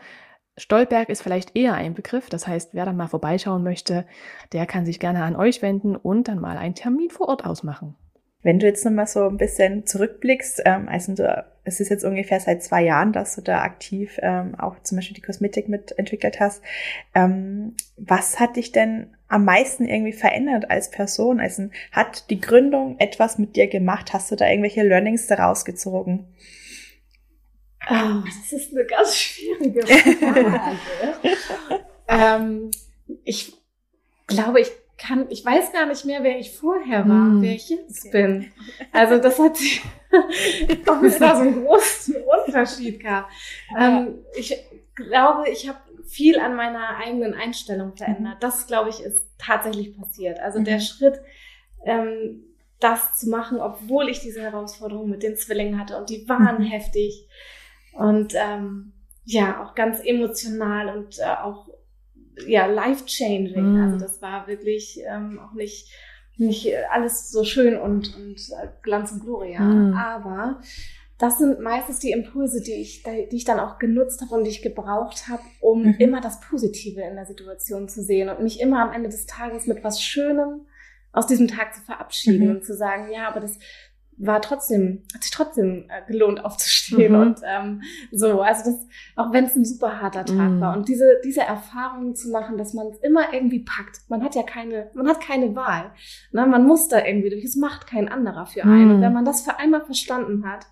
Stolberg ist vielleicht eher ein Begriff. Das heißt, wer dann mal vorbeischauen möchte, der kann sich gerne an euch wenden und dann mal einen Termin vor Ort ausmachen. Wenn du jetzt nochmal so ein bisschen zurückblickst, ähm, also du, es ist jetzt ungefähr seit zwei Jahren, dass du da aktiv ähm, auch zum Beispiel die Kosmetik mitentwickelt hast. Ähm, was hat dich denn am meisten irgendwie verändert als Person? Also hat die Gründung etwas mit dir gemacht? Hast du da irgendwelche Learnings daraus gezogen? Oh, das ist eine ganz schwierige Frage. ähm, ich glaube, ich kann, ich weiß gar nicht mehr, wer ich vorher war, mm. wer ich jetzt bin. Also das hat, ob es da so einen großen Unterschied gab. Ähm, ich glaube, ich habe viel an meiner eigenen Einstellung verändert. Mhm. Das, glaube ich, ist tatsächlich passiert. Also mhm. der Schritt, ähm, das zu machen, obwohl ich diese Herausforderung mit den Zwillingen hatte und die waren mhm. heftig und ähm, ja, auch ganz emotional und äh, auch ja, life-changing. Mm. Also das war wirklich ähm, auch nicht, nicht alles so schön und, und äh, Glanz und Gloria. Mm. Aber das sind meistens die Impulse, die ich, die ich dann auch genutzt habe und die ich gebraucht habe, um mhm. immer das Positive in der Situation zu sehen und mich immer am Ende des Tages mit was Schönem aus diesem Tag zu verabschieden mhm. und zu sagen, ja, aber das war trotzdem, hat sich trotzdem äh, gelohnt aufzustehen mhm. und ähm, so, also das, auch wenn es ein super harter Tag mhm. war und diese, diese Erfahrung zu machen, dass man es immer irgendwie packt. Man hat ja keine, man hat keine Wahl. Ne? Man muss da irgendwie durch, es macht kein anderer für einen. Mhm. Und wenn man das für einmal verstanden hat,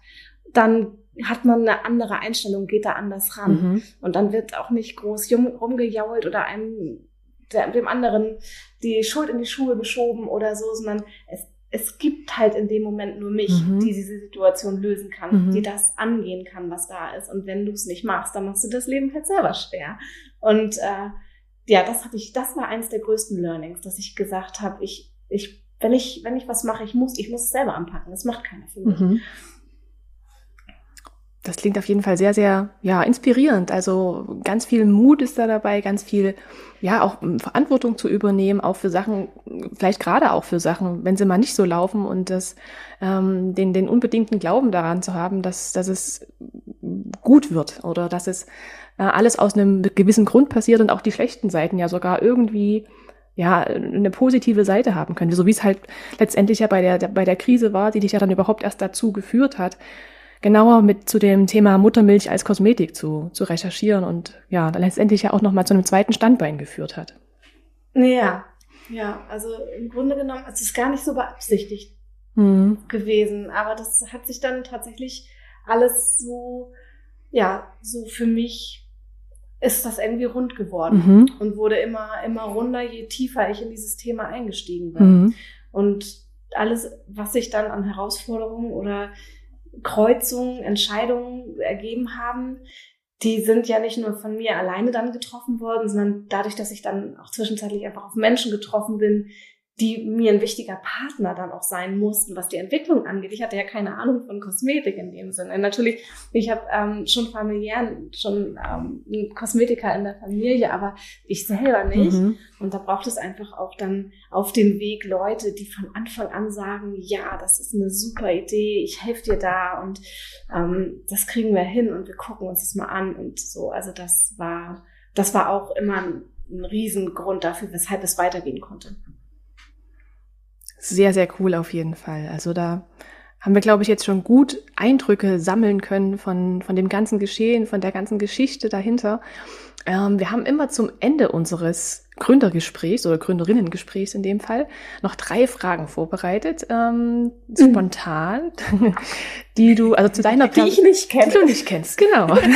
dann hat man eine andere Einstellung, geht da anders ran. Mhm. Und dann wird auch nicht groß rumgejault oder einem der, dem anderen die Schuld in die Schuhe geschoben oder so, sondern es es gibt halt in dem Moment nur mich, mhm. die diese Situation lösen kann, mhm. die das angehen kann, was da ist. Und wenn du es nicht machst, dann machst du das Leben halt selber schwer. Und äh, ja, das hatte ich, das war eins der größten Learnings, dass ich gesagt habe, ich, ich, wenn ich, wenn ich was mache, ich muss, ich muss es selber anpacken. Das macht keiner für mich. Mhm. Das klingt auf jeden Fall sehr, sehr, ja, inspirierend. Also ganz viel Mut ist da dabei, ganz viel, ja, auch Verantwortung zu übernehmen, auch für Sachen, vielleicht gerade auch für Sachen, wenn sie mal nicht so laufen und das, ähm, den, den unbedingten Glauben daran zu haben, dass, dass es gut wird oder dass es äh, alles aus einem gewissen Grund passiert und auch die schlechten Seiten ja sogar irgendwie ja, eine positive Seite haben könnte, so wie es halt letztendlich ja bei der, bei der Krise war, die dich ja dann überhaupt erst dazu geführt hat, genauer mit zu dem Thema Muttermilch als Kosmetik zu, zu recherchieren und ja, dann letztendlich ja auch nochmal zu einem zweiten Standbein geführt hat. Ja, ja, also im Grunde genommen, es ist gar nicht so beabsichtigt mhm. gewesen, aber das hat sich dann tatsächlich alles so, ja, so für mich ist das irgendwie rund geworden mhm. und wurde immer, immer runder, je tiefer ich in dieses Thema eingestiegen bin. Mhm. Und alles, was sich dann an Herausforderungen oder Kreuzungen, Entscheidungen ergeben haben, die sind ja nicht nur von mir alleine dann getroffen worden, sondern dadurch, dass ich dann auch zwischenzeitlich einfach auf Menschen getroffen bin, die mir ein wichtiger Partner dann auch sein mussten, was die Entwicklung angeht. Ich hatte ja keine Ahnung von Kosmetik in dem Sinne. Natürlich, ich habe ähm, schon familiär schon ähm, einen Kosmetiker in der Familie, aber ich selber nicht. Mhm. Und da braucht es einfach auch dann auf dem Weg Leute, die von Anfang an sagen, ja, das ist eine super Idee, ich helfe dir da und ähm, das kriegen wir hin und wir gucken uns das mal an und so. Also das war, das war auch immer ein, ein Riesengrund dafür, weshalb es weitergehen konnte. Sehr, sehr cool auf jeden Fall. Also da haben wir, glaube ich, jetzt schon gut Eindrücke sammeln können von, von dem ganzen Geschehen, von der ganzen Geschichte dahinter. Ähm, wir haben immer zum Ende unseres Gründergesprächs oder Gründerinnengesprächs in dem Fall noch drei Fragen vorbereitet, ähm, mhm. spontan, die du, also zu deiner Die ich nicht kenne. Die du nicht kennst, genau.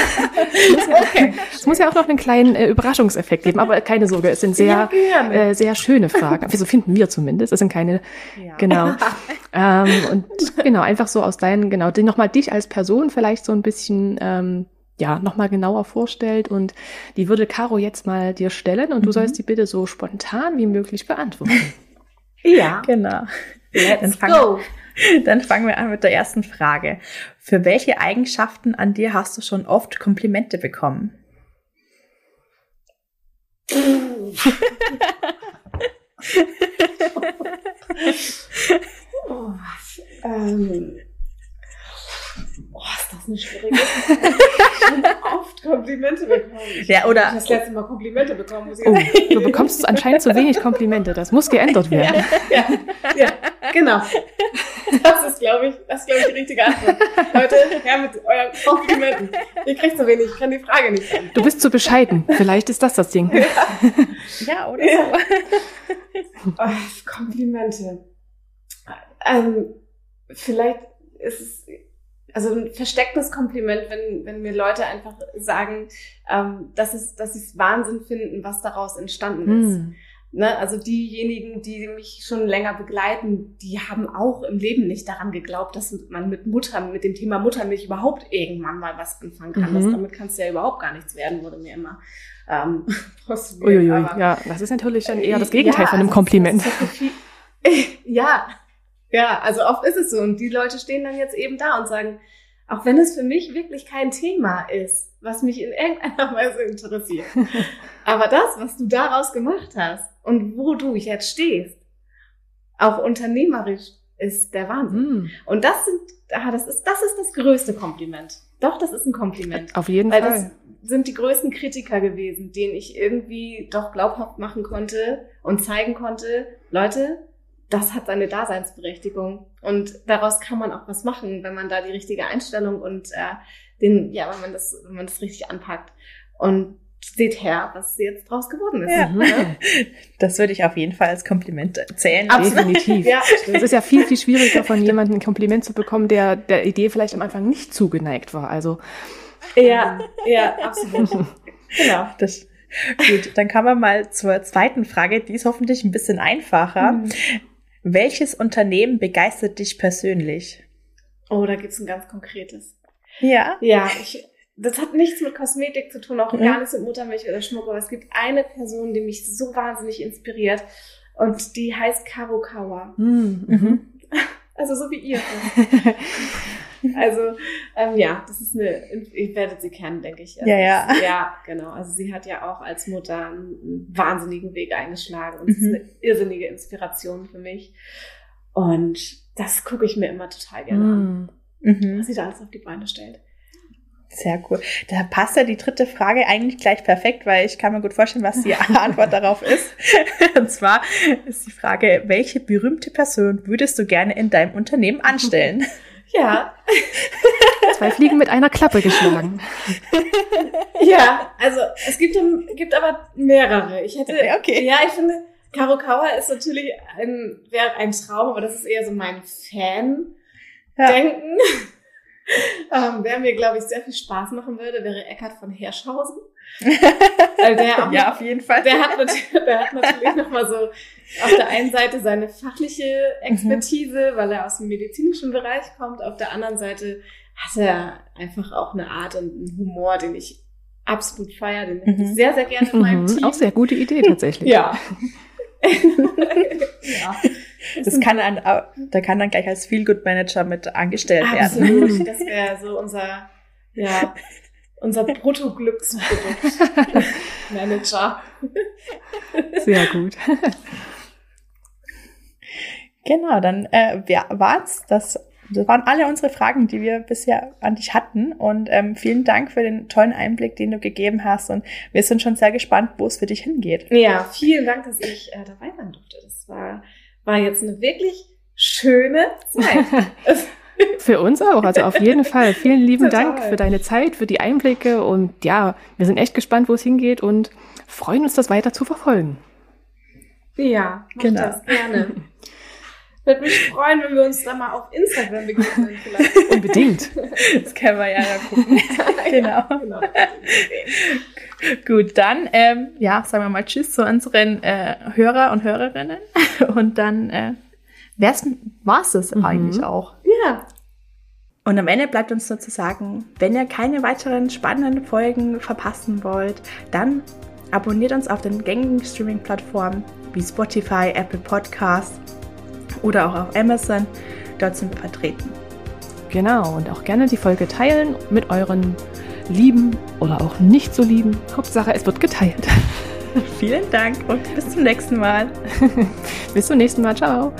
Es muss, okay. muss ja auch noch einen kleinen äh, Überraschungseffekt geben, aber keine Sorge, es sind sehr, ja, äh, sehr schöne Fragen. So finden wir zumindest. Es sind keine, ja. genau. ähm, und genau, einfach so aus deinen, genau, nochmal dich als Person vielleicht so ein bisschen ähm, ja, nochmal genauer vorstellt. Und die würde Caro jetzt mal dir stellen und mhm. du sollst die bitte so spontan wie möglich beantworten. ja. Genau. Let's dann fangen, go. Dann fangen wir an mit der ersten Frage. Für welche Eigenschaften an dir hast du schon oft Komplimente bekommen? oh, ähm, Oh, ist das eine schwierige Frage. Ich habe oft Komplimente bekommen. Ja, oder? Ich das letzte Mal Komplimente bekommen, muss ich oh, Du bekommst anscheinend zu wenig Komplimente. Das muss geändert werden. Ja, ja, ja genau. Das ist, glaube ich, das ist, glaube ich, die richtige Antwort. Leute, her mit euren Komplimenten. Ihr kriegt zu wenig, ich kann die Frage nicht sagen. Du bist zu bescheiden. Vielleicht ist das das Ding. Ja, ja oder ja. so. Oh, Komplimente. Ähm, vielleicht ist es also ein verstecktes Kompliment, wenn, wenn mir Leute einfach sagen, ähm, dass, es, dass sie es Wahnsinn finden, was daraus entstanden ist. Mm. Ne? Also diejenigen, die mich schon länger begleiten, die haben auch im Leben nicht daran geglaubt, dass man mit Mutter, mit dem Thema Muttermilch überhaupt irgendwann mal was anfangen kann. Mhm. Das, damit kannst du ja überhaupt gar nichts werden, wurde mir immer ähm, Uiuiui, ja, das ist natürlich dann eher das Gegenteil ja, von einem also Kompliment. ja, ja, also oft ist es so. Und die Leute stehen dann jetzt eben da und sagen, auch wenn es für mich wirklich kein Thema ist, was mich in irgendeiner Weise interessiert. Aber das, was du daraus gemacht hast und wo du jetzt stehst, auch unternehmerisch, ist der Wahnsinn. Mm. Und das sind, ah, das ist, das ist das größte Kompliment. Doch, das ist ein Kompliment. Auf jeden Weil Fall. Das sind die größten Kritiker gewesen, denen ich irgendwie doch glaubhaft machen konnte und zeigen konnte, Leute, das hat seine Daseinsberechtigung. Und daraus kann man auch was machen, wenn man da die richtige Einstellung und äh, den, ja, wenn man das, wenn man das richtig anpackt. Und seht her, was jetzt draus geworden ist. Ja. Mhm. Das würde ich auf jeden Fall als Kompliment zählen. Definitiv. ja. Es ist ja viel, viel schwieriger, von jemandem ein Kompliment zu bekommen, der der Idee vielleicht am Anfang nicht zugeneigt war. Also ja, ja, absolut. genau. Das, gut, dann kommen wir mal zur zweiten Frage. Die ist hoffentlich ein bisschen einfacher. Mhm. Welches Unternehmen begeistert dich persönlich? Oh, da gibt's ein ganz konkretes. Ja. Ja, ich, das hat nichts mit Kosmetik zu tun, auch mhm. gar nichts mit Muttermilch oder Schmuck, aber es gibt eine Person, die mich so wahnsinnig inspiriert und die heißt Karukawa. Mhm. mhm. Also so wie ihr. also ähm, ja, das ist eine, ihr werdet sie kennen, denke ich. Also, ja, ja. Ja, genau. Also sie hat ja auch als Mutter einen wahnsinnigen Weg eingeschlagen und mhm. ist eine irrsinnige Inspiration für mich. Und das gucke ich mir immer total gerne an, mhm. was sie da alles auf die Beine stellt. Sehr cool. Da passt ja die dritte Frage eigentlich gleich perfekt, weil ich kann mir gut vorstellen, was die Antwort darauf ist. Und zwar ist die Frage, welche berühmte Person würdest du gerne in deinem Unternehmen anstellen? Ja. Zwei Fliegen mit einer Klappe geschlagen. Ja, also es gibt, gibt aber mehrere. Ich hätte, okay. ja, ich finde, Karukawa ist natürlich ein, wäre ein Traum, aber das ist eher so mein Fan-Denken. Ja. ähm, wer mir, glaube ich, sehr viel Spaß machen würde, wäre Eckhard von Herschhausen. Der auch, ja, auf jeden Fall. Der hat, der hat natürlich nochmal so auf der einen Seite seine fachliche Expertise, mhm. weil er aus dem medizinischen Bereich kommt. Auf der anderen Seite hat er einfach auch eine Art und einen Humor, den ich absolut feiere, den mhm. ich sehr, sehr gerne in meinem mhm. Team. Auch sehr gute Idee tatsächlich. ja. ja. Das kann dann, da kann dann gleich als Feel-Good Manager mit angestellt Absolut. werden. Das wäre so unser, ja, unser Bruttoglücksprodukt Manager. Sehr gut. Genau, dann äh, ja, war's. Das, das waren alle unsere Fragen, die wir bisher an dich hatten. Und ähm, vielen Dank für den tollen Einblick, den du gegeben hast. Und wir sind schon sehr gespannt, wo es für dich hingeht. Ja, vielen Dank, dass ich äh, dabei sein durfte. Das war war jetzt eine wirklich schöne Zeit. für uns auch, also auf jeden Fall. Vielen lieben Total. Dank für deine Zeit, für die Einblicke und ja, wir sind echt gespannt, wo es hingeht und freuen uns, das weiter zu verfolgen. Ja, mach genau. das gerne. Würde mich freuen, wenn wir uns da mal auf Instagram begegnen vielleicht. Unbedingt. Das können wir ja, ja gucken. genau. genau. Gut, dann ähm, ja, sagen wir mal Tschüss zu unseren äh, Hörer und Hörerinnen. Und dann äh, war es das mhm. eigentlich auch. Ja. Und am Ende bleibt uns nur zu sagen, wenn ihr keine weiteren spannenden Folgen verpassen wollt, dann abonniert uns auf den gängigen Streaming-Plattformen wie Spotify, Apple Podcasts oder auch auf Amazon. Dort sind wir vertreten. Genau, und auch gerne die Folge teilen mit euren Lieben oder auch nicht so lieben. Hauptsache, es wird geteilt. Vielen Dank und bis zum nächsten Mal. bis zum nächsten Mal. Ciao.